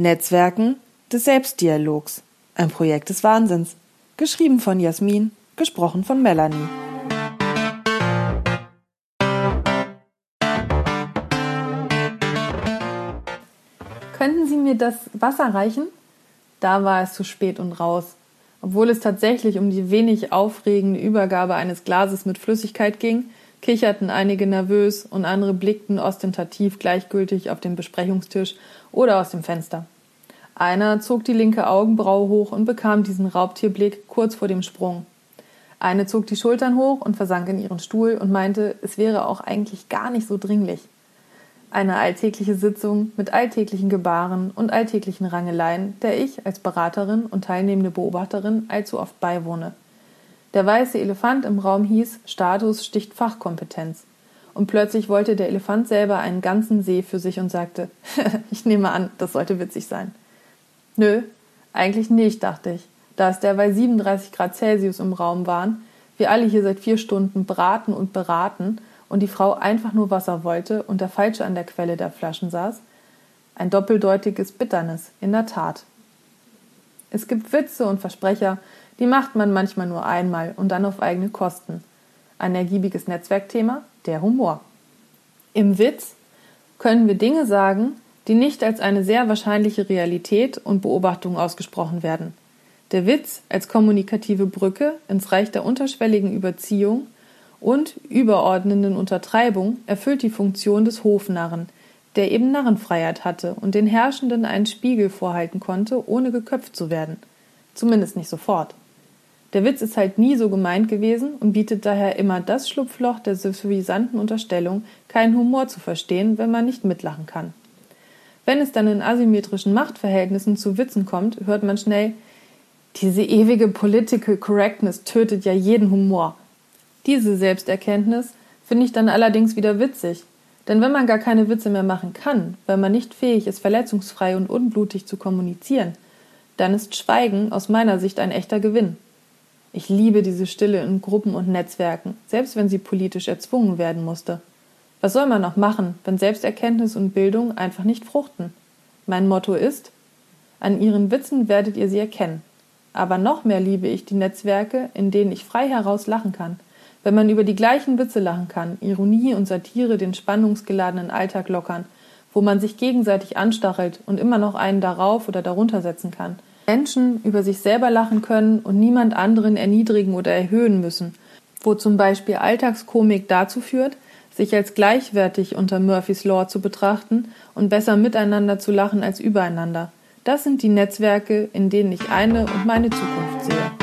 Netzwerken des Selbstdialogs. Ein Projekt des Wahnsinns. Geschrieben von Jasmin, gesprochen von Melanie. Könnten Sie mir das Wasser reichen? Da war es zu spät und raus. Obwohl es tatsächlich um die wenig aufregende Übergabe eines Glases mit Flüssigkeit ging, kicherten einige nervös und andere blickten ostentativ gleichgültig auf den Besprechungstisch oder aus dem Fenster. Einer zog die linke Augenbraue hoch und bekam diesen Raubtierblick kurz vor dem Sprung. Eine zog die Schultern hoch und versank in ihren Stuhl und meinte, es wäre auch eigentlich gar nicht so dringlich. Eine alltägliche Sitzung mit alltäglichen Gebaren und alltäglichen Rangeleien, der ich als Beraterin und teilnehmende Beobachterin allzu oft beiwohne. Der weiße Elefant im Raum hieß Status sticht Fachkompetenz. Und plötzlich wollte der Elefant selber einen ganzen See für sich und sagte, ich nehme an, das sollte witzig sein. Nö, eigentlich nicht, dachte ich, da es derweil 37 Grad Celsius im Raum waren, wir alle hier seit vier Stunden braten und beraten und die Frau einfach nur Wasser wollte und der Falsche an der Quelle der Flaschen saß, ein doppeldeutiges Bitternis, in der Tat. Es gibt Witze und Versprecher, die macht man manchmal nur einmal und dann auf eigene Kosten. Ein ergiebiges Netzwerkthema, der Humor. Im Witz können wir Dinge sagen, die nicht als eine sehr wahrscheinliche Realität und Beobachtung ausgesprochen werden. Der Witz als kommunikative Brücke ins Reich der unterschwelligen Überziehung und überordnenden Untertreibung erfüllt die Funktion des Hofnarren, der eben Narrenfreiheit hatte und den Herrschenden einen Spiegel vorhalten konnte, ohne geköpft zu werden. Zumindest nicht sofort. Der Witz ist halt nie so gemeint gewesen und bietet daher immer das Schlupfloch der suffisanten Unterstellung, keinen Humor zu verstehen, wenn man nicht mitlachen kann. Wenn es dann in asymmetrischen Machtverhältnissen zu Witzen kommt, hört man schnell, diese ewige Political Correctness tötet ja jeden Humor. Diese Selbsterkenntnis finde ich dann allerdings wieder witzig. Denn wenn man gar keine Witze mehr machen kann, weil man nicht fähig ist, verletzungsfrei und unblutig zu kommunizieren, dann ist Schweigen aus meiner Sicht ein echter Gewinn. Ich liebe diese Stille in Gruppen und Netzwerken, selbst wenn sie politisch erzwungen werden musste. Was soll man noch machen, wenn Selbsterkenntnis und Bildung einfach nicht fruchten? Mein Motto ist, an ihren Witzen werdet ihr sie erkennen. Aber noch mehr liebe ich die Netzwerke, in denen ich frei heraus lachen kann, wenn man über die gleichen Witze lachen kann, Ironie und Satire den spannungsgeladenen Alltag lockern, wo man sich gegenseitig anstachelt und immer noch einen darauf oder darunter setzen kann – Menschen über sich selber lachen können und niemand anderen erniedrigen oder erhöhen müssen, wo zum Beispiel Alltagskomik dazu führt, sich als gleichwertig unter Murphys Law zu betrachten und besser miteinander zu lachen als übereinander. Das sind die Netzwerke, in denen ich eine und meine Zukunft sehe.